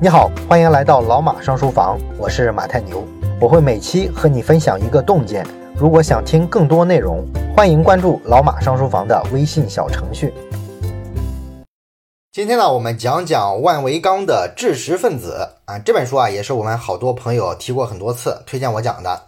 你好，欢迎来到老马上书房，我是马太牛，我会每期和你分享一个洞见。如果想听更多内容，欢迎关注老马上书房的微信小程序。今天呢，我们讲讲万维钢的《知识分子》啊，这本书啊，也是我们好多朋友提过很多次，推荐我讲的。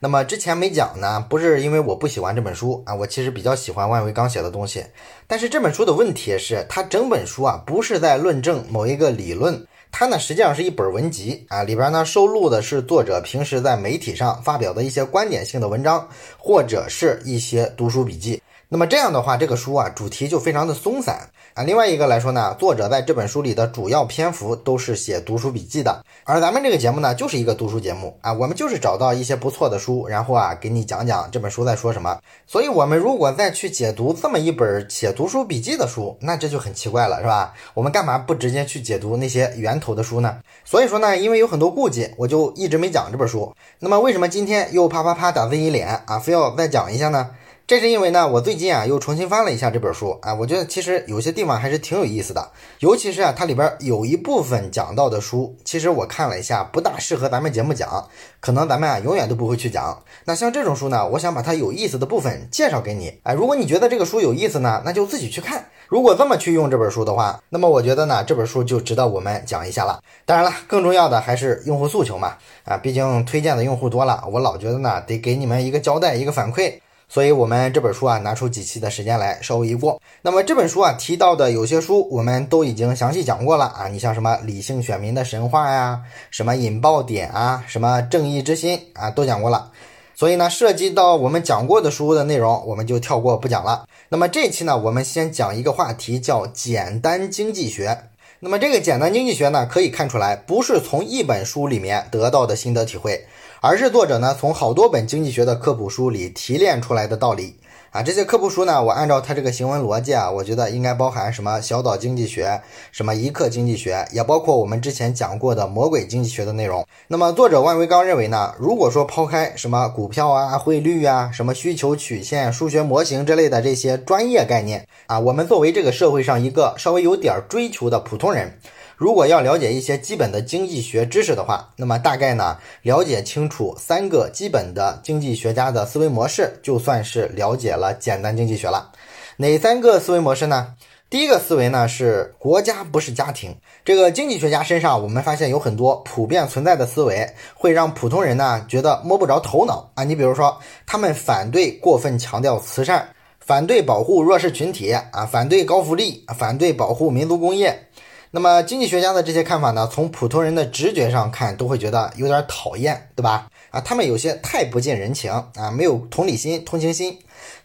那么之前没讲呢，不是因为我不喜欢这本书啊，我其实比较喜欢万维钢写的东西。但是这本书的问题是，它整本书啊，不是在论证某一个理论。它呢，实际上是一本文集啊，里边呢收录的是作者平时在媒体上发表的一些观点性的文章，或者是一些读书笔记。那么这样的话，这个书啊，主题就非常的松散啊。另外一个来说呢，作者在这本书里的主要篇幅都是写读书笔记的，而咱们这个节目呢，就是一个读书节目啊。我们就是找到一些不错的书，然后啊，给你讲讲这本书在说什么。所以，我们如果再去解读这么一本写读书笔记的书，那这就很奇怪了，是吧？我们干嘛不直接去解读那些源头的书呢？所以说呢，因为有很多顾忌，我就一直没讲这本书。那么，为什么今天又啪啪啪打自己脸啊，非要再讲一下呢？这是因为呢，我最近啊又重新翻了一下这本书啊，我觉得其实有些地方还是挺有意思的，尤其是啊它里边有一部分讲到的书，其实我看了一下，不大适合咱们节目讲，可能咱们啊永远都不会去讲。那像这种书呢，我想把它有意思的部分介绍给你。哎，如果你觉得这个书有意思呢，那就自己去看。如果这么去用这本书的话，那么我觉得呢，这本书就值得我们讲一下了。当然了，更重要的还是用户诉求嘛，啊，毕竟推荐的用户多了，我老觉得呢，得给你们一个交代，一个反馈。所以，我们这本书啊，拿出几期的时间来稍微一过。那么这本书啊提到的有些书，我们都已经详细讲过了啊。你像什么理性选民的神话呀，什么引爆点啊，什么正义之心啊，都讲过了。所以呢，涉及到我们讲过的书的内容，我们就跳过不讲了。那么这期呢，我们先讲一个话题，叫简单经济学。那么这个简单经济学呢，可以看出来，不是从一本书里面得到的心得体会。而是作者呢从好多本经济学的科普书里提炼出来的道理啊，这些科普书呢，我按照他这个行文逻辑啊，我觉得应该包含什么小岛经济学、什么一刻经济学，也包括我们之前讲过的魔鬼经济学的内容。那么作者万维刚认为呢，如果说抛开什么股票啊、汇率啊、什么需求曲线、数学模型之类的这些专业概念啊，我们作为这个社会上一个稍微有点追求的普通人。如果要了解一些基本的经济学知识的话，那么大概呢，了解清楚三个基本的经济学家的思维模式，就算是了解了简单经济学了。哪三个思维模式呢？第一个思维呢是国家不是家庭。这个经济学家身上，我们发现有很多普遍存在的思维，会让普通人呢觉得摸不着头脑啊。你比如说，他们反对过分强调慈善，反对保护弱势群体啊，反对高福利，反对保护民族工业。那么经济学家的这些看法呢，从普通人的直觉上看，都会觉得有点讨厌，对吧？啊，他们有些太不近人情啊，没有同理心、同情心。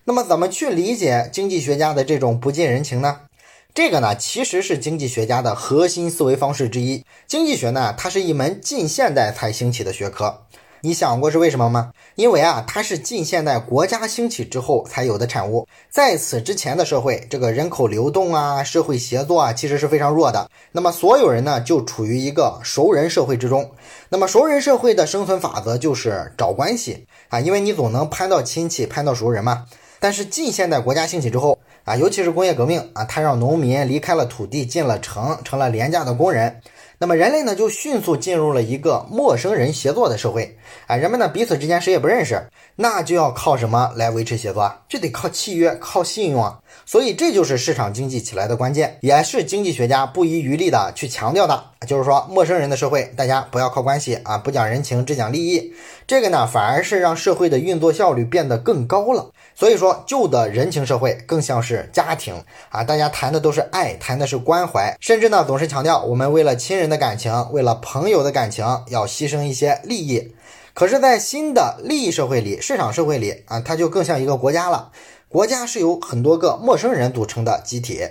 那么怎么去理解经济学家的这种不近人情呢？这个呢，其实是经济学家的核心思维方式之一。经济学呢，它是一门近现代才兴起的学科。你想过是为什么吗？因为啊，它是近现代国家兴起之后才有的产物。在此之前的社会，这个人口流动啊，社会协作啊，其实是非常弱的。那么所有人呢，就处于一个熟人社会之中。那么熟人社会的生存法则就是找关系啊，因为你总能攀到亲戚，攀到熟人嘛。但是近现代国家兴起之后啊，尤其是工业革命啊，它让农民离开了土地，进了城，成了廉价的工人。那么人类呢，就迅速进入了一个陌生人协作的社会啊，人们呢彼此之间谁也不认识，那就要靠什么来维持协作啊？就得靠契约，靠信用啊。所以这就是市场经济起来的关键，也是经济学家不遗余力的去强调的，就是说陌生人的社会，大家不要靠关系啊，不讲人情，只讲利益，这个呢反而是让社会的运作效率变得更高了。所以说，旧的人情社会更像是家庭啊，大家谈的都是爱，谈的是关怀，甚至呢总是强调我们为了亲人的感情，为了朋友的感情，要牺牲一些利益。可是，在新的利益社会里，市场社会里啊，它就更像一个国家了。国家是由很多个陌生人组成的集体，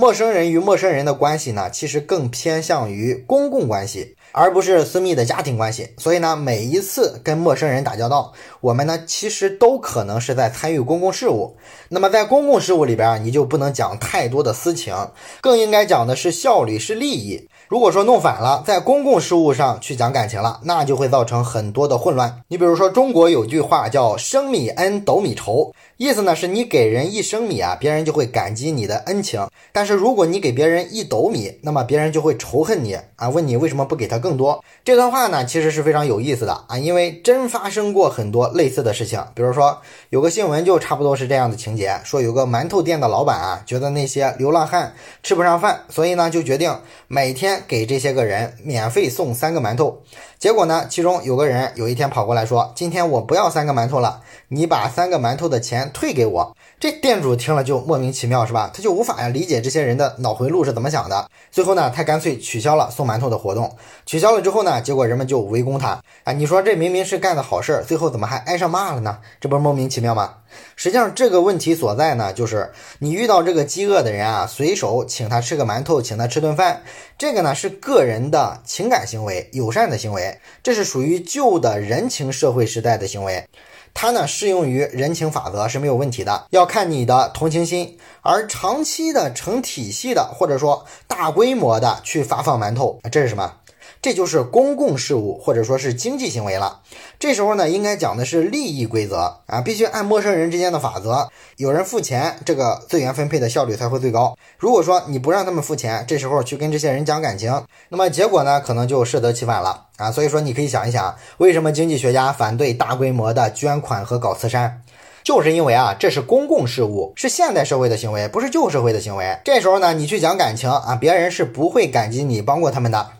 陌生人与陌生人的关系呢，其实更偏向于公共关系。而不是私密的家庭关系，所以呢，每一次跟陌生人打交道，我们呢其实都可能是在参与公共事务。那么在公共事务里边，你就不能讲太多的私情，更应该讲的是效率，是利益。如果说弄反了，在公共事务上去讲感情了，那就会造成很多的混乱。你比如说，中国有句话叫“升米恩，斗米仇”，意思呢是你给人一升米啊，别人就会感激你的恩情；但是如果你给别人一斗米，那么别人就会仇恨你啊，问你为什么不给他更多。这段话呢，其实是非常有意思的啊，因为真发生过很多类似的事情。比如说，有个新闻就差不多是这样的情节：说有个馒头店的老板啊，觉得那些流浪汉吃不上饭，所以呢就决定每天。给这些个人免费送三个馒头，结果呢，其中有个人有一天跑过来说：“今天我不要三个馒头了，你把三个馒头的钱退给我。”这店主听了就莫名其妙，是吧？他就无法呀理解这些人的脑回路是怎么想的。最后呢，他干脆取消了送馒头的活动。取消了之后呢，结果人们就围攻他。啊，你说这明明是干的好事儿，最后怎么还挨上骂了呢？这不是莫名其妙吗？实际上这个问题所在呢，就是你遇到这个饥饿的人啊，随手请他吃个馒头，请他吃顿饭，这个呢是个人的情感行为，友善的行为，这是属于旧的人情社会时代的行为。它呢适用于人情法则是没有问题的，要看你的同情心。而长期的成体系的，或者说大规模的去发放馒头，这是什么？这就是公共事务或者说是经济行为了。这时候呢，应该讲的是利益规则啊，必须按陌生人之间的法则，有人付钱，这个资源分配的效率才会最高。如果说你不让他们付钱，这时候去跟这些人讲感情，那么结果呢，可能就适得其反了啊。所以说，你可以想一想，为什么经济学家反对大规模的捐款和搞慈善，就是因为啊，这是公共事务，是现代社会的行为，不是旧社会的行为。这时候呢，你去讲感情啊，别人是不会感激你帮过他们的。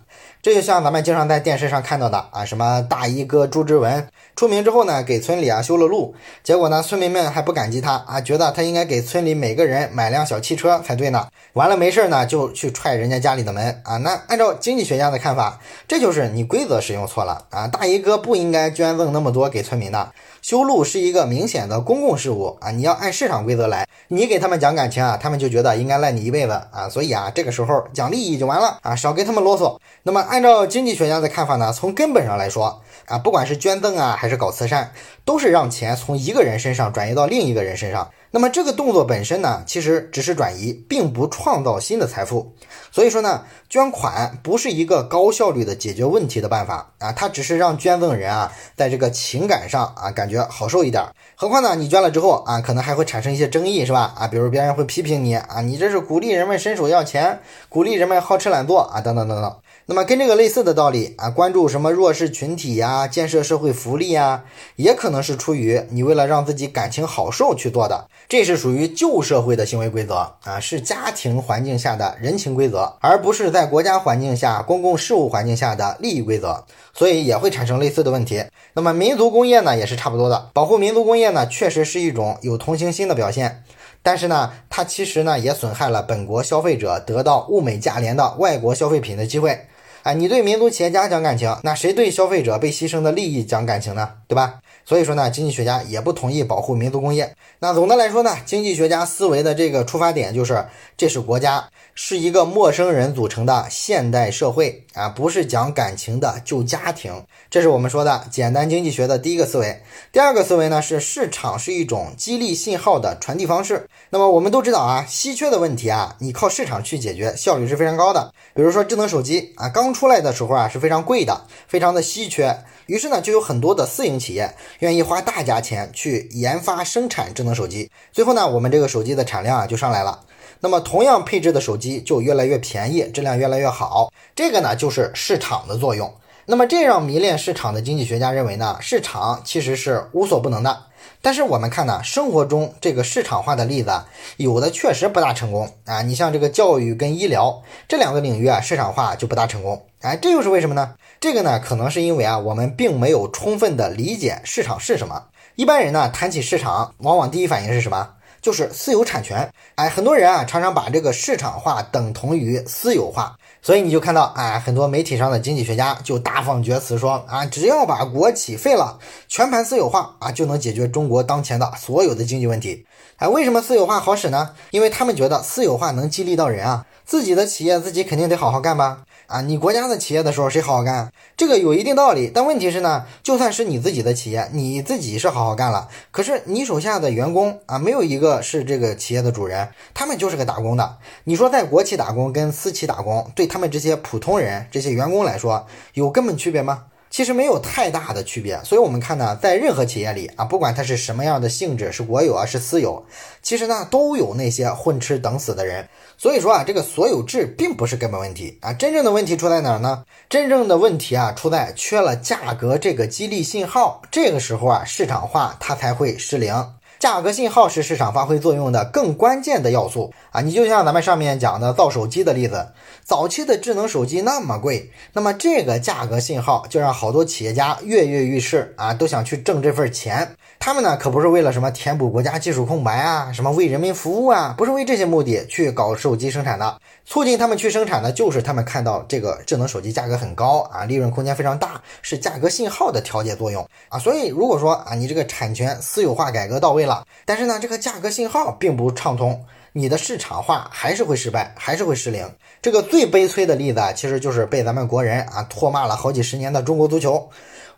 这就像咱们经常在电视上看到的啊，什么大衣哥朱之文出名之后呢，给村里啊修了路，结果呢村民们还不感激他啊，觉得他应该给村里每个人买辆小汽车才对呢。完了没事儿呢就去踹人家家里的门啊。那按照经济学家的看法，这就是你规则使用错了啊，大衣哥不应该捐赠那么多给村民的。修路是一个明显的公共事务啊，你要按市场规则来。你给他们讲感情啊，他们就觉得应该赖你一辈子啊，所以啊，这个时候讲利益就完了啊，少跟他们啰嗦。那么按照经济学家的看法呢，从根本上来说啊，不管是捐赠啊还是搞慈善，都是让钱从一个人身上转移到另一个人身上。那么这个动作本身呢，其实只是转移，并不创造新的财富。所以说呢，捐款不是一个高效率的解决问题的办法啊，它只是让捐赠人啊，在这个情感上啊，感觉好受一点。何况呢，你捐了之后啊，可能还会产生一些争议，是吧？啊，比如别人会批评你啊，你这是鼓励人们伸手要钱，鼓励人们好吃懒做啊，等等等等。那么跟这个类似的道理啊，关注什么弱势群体呀，建设社会福利呀，也可能是出于你为了让自己感情好受去做的，这是属于旧社会的行为规则啊，是家庭环境下的人情规则，而不是在国家环境下、公共事务环境下的利益规则，所以也会产生类似的问题。那么民族工业呢，也是差不多的，保护民族工业呢，确实是一种有同情心的表现。但是呢，它其实呢也损害了本国消费者得到物美价廉的外国消费品的机会。哎，你对民族企业家讲感情，那谁对消费者被牺牲的利益讲感情呢？对吧？所以说呢，经济学家也不同意保护民族工业。那总的来说呢，经济学家思维的这个出发点就是，这是国家，是一个陌生人组成的现代社会啊，不是讲感情的旧家庭。这是我们说的简单经济学的第一个思维。第二个思维呢，是市场是一种激励信号的传递方式。那么我们都知道啊，稀缺的问题啊，你靠市场去解决，效率是非常高的。比如说智能手机啊，刚出来的时候啊，是非常贵的，非常的稀缺。于是呢，就有很多的私营企业愿意花大价钱去研发生产智能手机。最后呢，我们这个手机的产量啊就上来了。那么同样配置的手机就越来越便宜，质量越来越好。这个呢就是市场的作用。那么这让迷恋市场的经济学家认为呢，市场其实是无所不能的。但是我们看呢，生活中这个市场化的例子，有的确实不大成功啊。你像这个教育跟医疗这两个领域啊，市场化就不大成功。哎，这又是为什么呢？这个呢，可能是因为啊，我们并没有充分的理解市场是什么。一般人呢，谈起市场，往往第一反应是什么？就是私有产权。哎，很多人啊，常常把这个市场化等同于私有化。所以你就看到啊，很多媒体上的经济学家就大放厥词说啊，只要把国企废了，全盘私有化啊，就能解决中国当前的所有的经济问题。哎，为什么私有化好使呢？因为他们觉得私有化能激励到人啊，自己的企业自己肯定得好好干吧。啊，你国家的企业的时候谁好好干？这个有一定道理，但问题是呢，就算是你自己的企业，你自己是好好干了，可是你手下的员工啊，没有一个是这个企业的主人，他们就是个打工的。你说在国企打工跟私企打工，对他们这些普通人、这些员工来说，有根本区别吗？其实没有太大的区别，所以我们看呢，在任何企业里啊，不管它是什么样的性质，是国有啊，是私有，其实呢都有那些混吃等死的人。所以说啊，这个所有制并不是根本问题啊，真正的问题出在哪儿呢？真正的问题啊出在缺了价格这个激励信号，这个时候啊，市场化它才会失灵。价格信号是市场发挥作用的更关键的要素啊！你就像咱们上面讲的造手机的例子，早期的智能手机那么贵，那么这个价格信号就让好多企业家跃跃欲试啊，都想去挣这份钱。他们呢可不是为了什么填补国家技术空白啊，什么为人民服务啊，不是为这些目的去搞手机生产的。促进他们去生产的，就是他们看到这个智能手机价格很高啊，利润空间非常大，是价格信号的调节作用啊。所以如果说啊，你这个产权私有化改革到位了，但是呢，这个价格信号并不畅通，你的市场化还是会失败，还是会失灵。这个最悲催的例子啊，其实就是被咱们国人啊唾骂了好几十年的中国足球。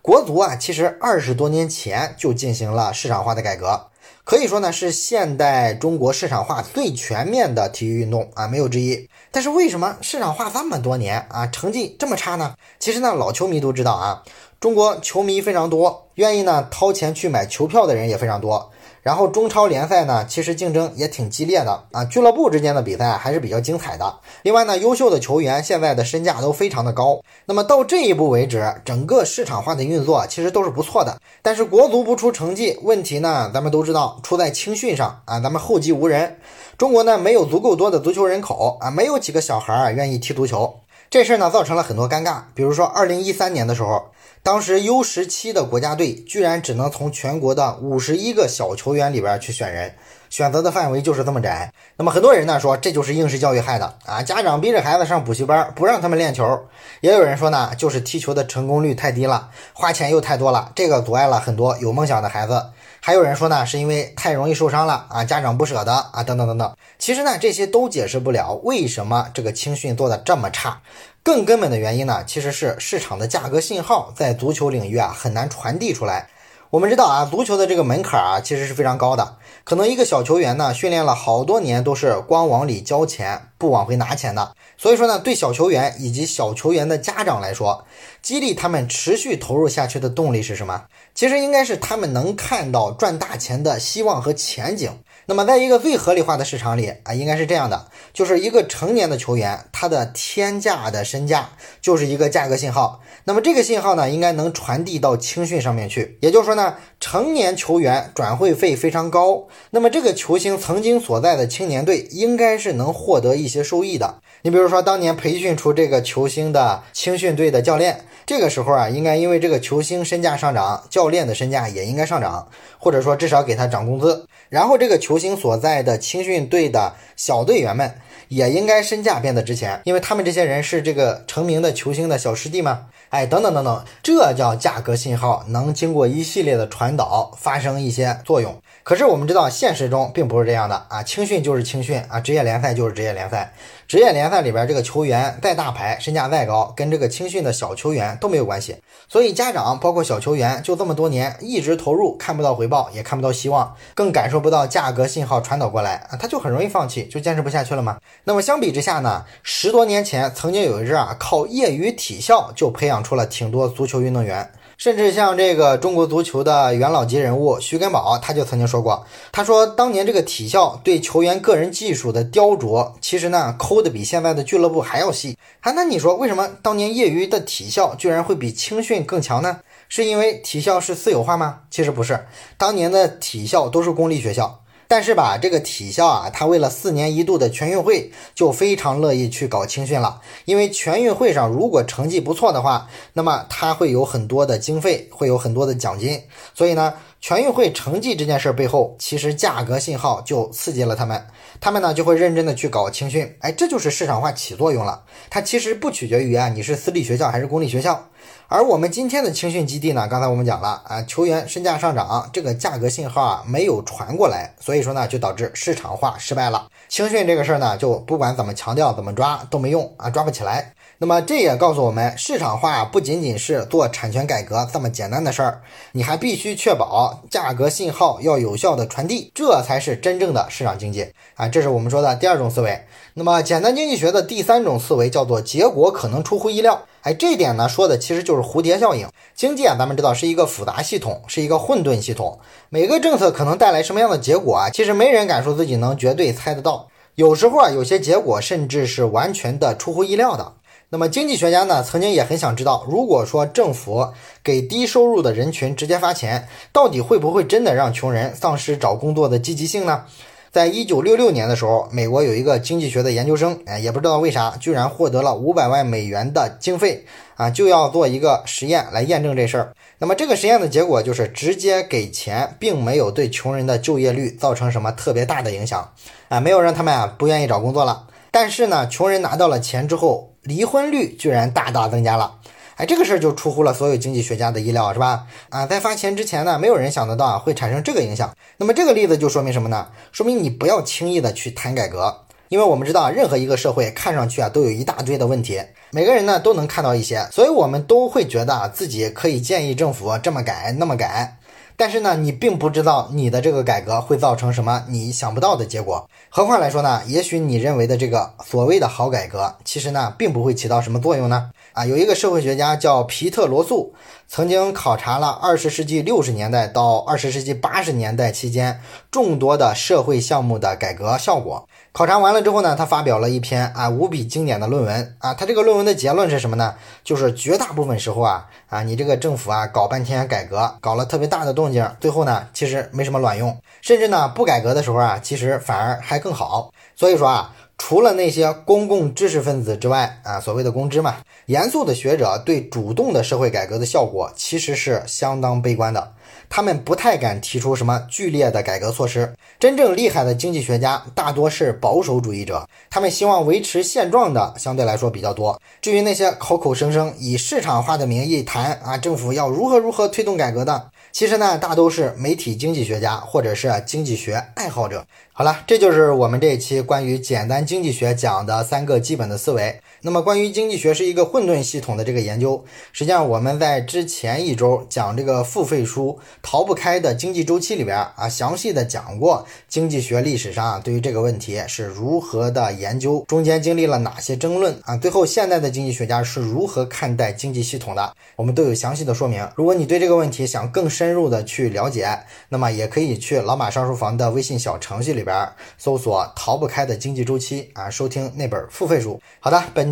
国足啊，其实二十多年前就进行了市场化的改革，可以说呢是现代中国市场化最全面的体育运动啊，没有之一。但是为什么市场化这么多年啊，成绩这么差呢？其实呢，老球迷都知道啊，中国球迷非常多，愿意呢掏钱去买球票的人也非常多。然后中超联赛呢，其实竞争也挺激烈的啊，俱乐部之间的比赛还是比较精彩的。另外呢，优秀的球员现在的身价都非常的高。那么到这一步为止，整个市场化的运作其实都是不错的。但是国足不出成绩，问题呢，咱们都知道出在青训上啊，咱们后继无人。中国呢没有足够多的足球人口啊，没有几个小孩儿愿意踢足球。这事儿呢造成了很多尴尬。比如说二零一三年的时候。当时 U 十七的国家队居然只能从全国的五十一个小球员里边去选人，选择的范围就是这么窄。那么很多人呢说这就是应试教育害的啊，家长逼着孩子上补习班，不让他们练球。也有人说呢，就是踢球的成功率太低了，花钱又太多了，这个阻碍了很多有梦想的孩子。还有人说呢，是因为太容易受伤了啊，家长不舍得啊，等等等等。其实呢，这些都解释不了为什么这个青训做的这么差。更根本的原因呢，其实是市场的价格信号在足球领域啊很难传递出来。我们知道啊，足球的这个门槛啊其实是非常高的，可能一个小球员呢训练了好多年都是光往里交钱不往回拿钱的。所以说呢，对小球员以及小球员的家长来说，激励他们持续投入下去的动力是什么？其实应该是他们能看到赚大钱的希望和前景。那么，在一个最合理化的市场里啊，应该是这样的：就是一个成年的球员，他的天价的身价就是一个价格信号。那么这个信号呢，应该能传递到青训上面去。也就是说呢，成年球员转会费非常高，那么这个球星曾经所在的青年队应该是能获得一些收益的。你比如说，当年培训出这个球星的青训队的教练，这个时候啊，应该因为这个球星身价上涨，教练的身价也应该上涨，或者说至少给他涨工资。然后这个球星所在的青训队的小队员们也应该身价变得值钱，因为他们这些人是这个成名的球星的小师弟嘛。哎，等等等等，这叫价格信号能经过一系列的传导发生一些作用。可是我们知道，现实中并不是这样的啊！青训就是青训啊，职业联赛就是职业联赛。职业联赛里边这个球员再大牌，身价再高，跟这个青训的小球员都没有关系。所以家长包括小球员，就这么多年一直投入，看不到回报，也看不到希望，更感受不到价格信号传导过来啊，他就很容易放弃，就坚持不下去了嘛。那么相比之下呢，十多年前曾经有一阵啊，靠业余体校就培养出了挺多足球运动员。甚至像这个中国足球的元老级人物徐根宝，他就曾经说过，他说当年这个体校对球员个人技术的雕琢，其实呢抠的比现在的俱乐部还要细。啊，那你说为什么当年业余的体校居然会比青训更强呢？是因为体校是私有化吗？其实不是，当年的体校都是公立学校。但是吧，这个体校啊，他为了四年一度的全运会，就非常乐意去搞青训了。因为全运会上如果成绩不错的话，那么他会有很多的经费，会有很多的奖金。所以呢，全运会成绩这件事背后，其实价格信号就刺激了他们，他们呢就会认真的去搞青训。哎，这就是市场化起作用了。它其实不取决于啊，你是私立学校还是公立学校。而我们今天的青训基地呢，刚才我们讲了啊，球员身价上涨，这个价格信号啊没有传过来，所以说呢就导致市场化失败了。青训这个事儿呢，就不管怎么强调怎么抓都没用啊，抓不起来。那么这也告诉我们，市场化不仅仅是做产权改革这么简单的事儿，你还必须确保价格信号要有效的传递，这才是真正的市场经济啊！这是我们说的第二种思维。那么简单经济学的第三种思维叫做结果可能出乎意料。哎，这一点呢说的其实就是蝴蝶效应。经济啊，咱们知道是一个复杂系统，是一个混沌系统，每个政策可能带来什么样的结果啊？其实没人敢说自己能绝对猜得到。有时候啊，有些结果甚至是完全的出乎意料的。那么经济学家呢，曾经也很想知道，如果说政府给低收入的人群直接发钱，到底会不会真的让穷人丧失找工作的积极性呢？在一九六六年的时候，美国有一个经济学的研究生，哎，也不知道为啥，居然获得了五百万美元的经费啊，就要做一个实验来验证这事儿。那么这个实验的结果就是直接给钱，并没有对穷人的就业率造成什么特别大的影响啊，没有让他们啊不愿意找工作了。但是呢，穷人拿到了钱之后，离婚率居然大大增加了，哎，这个事儿就出乎了所有经济学家的意料，是吧？啊，在发钱之前呢，没有人想得到啊会产生这个影响。那么这个例子就说明什么呢？说明你不要轻易的去谈改革，因为我们知道，任何一个社会看上去啊都有一大堆的问题，每个人呢都能看到一些，所以我们都会觉得自己可以建议政府这么改那么改。但是呢，你并不知道你的这个改革会造成什么你想不到的结果。何况来说呢，也许你认为的这个所谓的好改革，其实呢，并不会起到什么作用呢。啊，有一个社会学家叫皮特罗素，曾经考察了二十世纪六十年代到二十世纪八十年代期间众多的社会项目的改革效果。考察完了之后呢，他发表了一篇啊无比经典的论文啊。他这个论文的结论是什么呢？就是绝大部分时候啊啊，你这个政府啊搞半天改革，搞了特别大的动静，最后呢其实没什么卵用，甚至呢不改革的时候啊，其实反而还更好。所以说啊。除了那些公共知识分子之外啊，所谓的公知嘛，严肃的学者对主动的社会改革的效果其实是相当悲观的。他们不太敢提出什么剧烈的改革措施。真正厉害的经济学家大多是保守主义者，他们希望维持现状的相对来说比较多。至于那些口口声声以市场化的名义谈啊，政府要如何如何推动改革的。其实呢，大都是媒体经济学家或者是经济学爱好者。好了，这就是我们这一期关于简单经济学讲的三个基本的思维。那么，关于经济学是一个混沌系统的这个研究，实际上我们在之前一周讲这个付费书逃不开的经济周期里边啊，详细的讲过经济学历史上啊对于这个问题是如何的研究，中间经历了哪些争论啊，最后现代的经济学家是如何看待经济系统的，我们都有详细的说明。如果你对这个问题想更深，入的去了解，那么也可以去老马上书房的微信小程序里边搜索“逃不开的经济周期”啊，收听那本付费书。好的，本